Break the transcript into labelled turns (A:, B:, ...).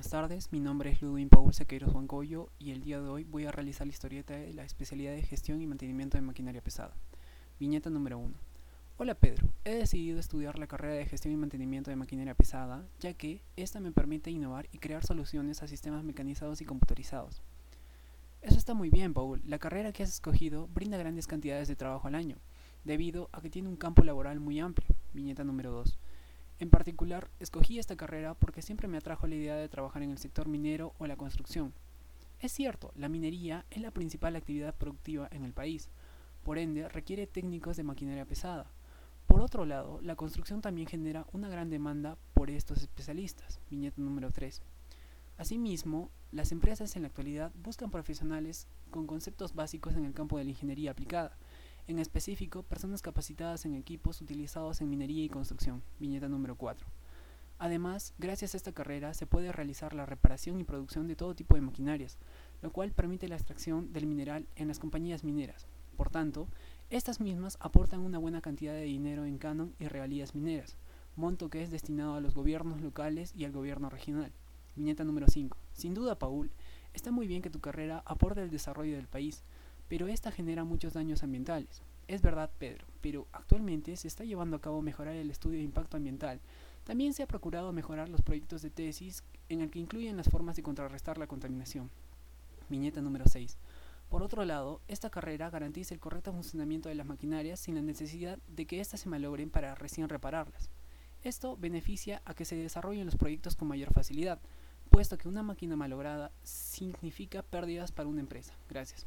A: buenas tardes. Mi nombre es Ludwin Paul Sequeiros Juancoyo y el día de hoy voy a realizar la historieta de la especialidad de gestión y mantenimiento de maquinaria pesada. Viñeta número 1. Hola Pedro, he decidido estudiar la carrera de gestión y mantenimiento de maquinaria pesada, ya que esta me permite innovar y crear soluciones a sistemas mecanizados y computarizados. Eso está muy bien, Paul. La carrera que has escogido brinda grandes cantidades de trabajo al año, debido a que tiene un campo laboral muy amplio. Viñeta número 2. En particular, escogí esta carrera porque siempre me atrajo la idea de trabajar en el sector minero o la construcción. Es cierto, la minería es la principal actividad productiva en el país, por ende requiere técnicos de maquinaria pesada. Por otro lado, la construcción también genera una gran demanda por estos especialistas. Viñeta número 3. Asimismo, las empresas en la actualidad buscan profesionales con conceptos básicos en el campo de la ingeniería aplicada, en específico personas capacitadas en equipos utilizados en minería y construcción, viñeta número 4. Además, gracias a esta carrera se puede realizar la reparación y producción de todo tipo de maquinarias, lo cual permite la extracción del mineral en las compañías mineras. Por tanto, estas mismas aportan una buena cantidad de dinero en canon y regalías mineras, monto que es destinado a los gobiernos locales y al gobierno regional. Viñeta número 5. Sin duda, Paul, está muy bien que tu carrera aporte al desarrollo del país, pero esta genera muchos daños ambientales. Es verdad, Pedro, pero actualmente se está llevando a cabo mejorar el estudio de impacto ambiental. También se ha procurado mejorar los proyectos de tesis en el que incluyen las formas de contrarrestar la contaminación. Viñeta número 6. Por otro lado, esta carrera garantiza el correcto funcionamiento de las maquinarias sin la necesidad de que éstas se malogren para recién repararlas. Esto beneficia a que se desarrollen los proyectos con mayor facilidad, puesto que una máquina malograda significa pérdidas para una empresa. Gracias.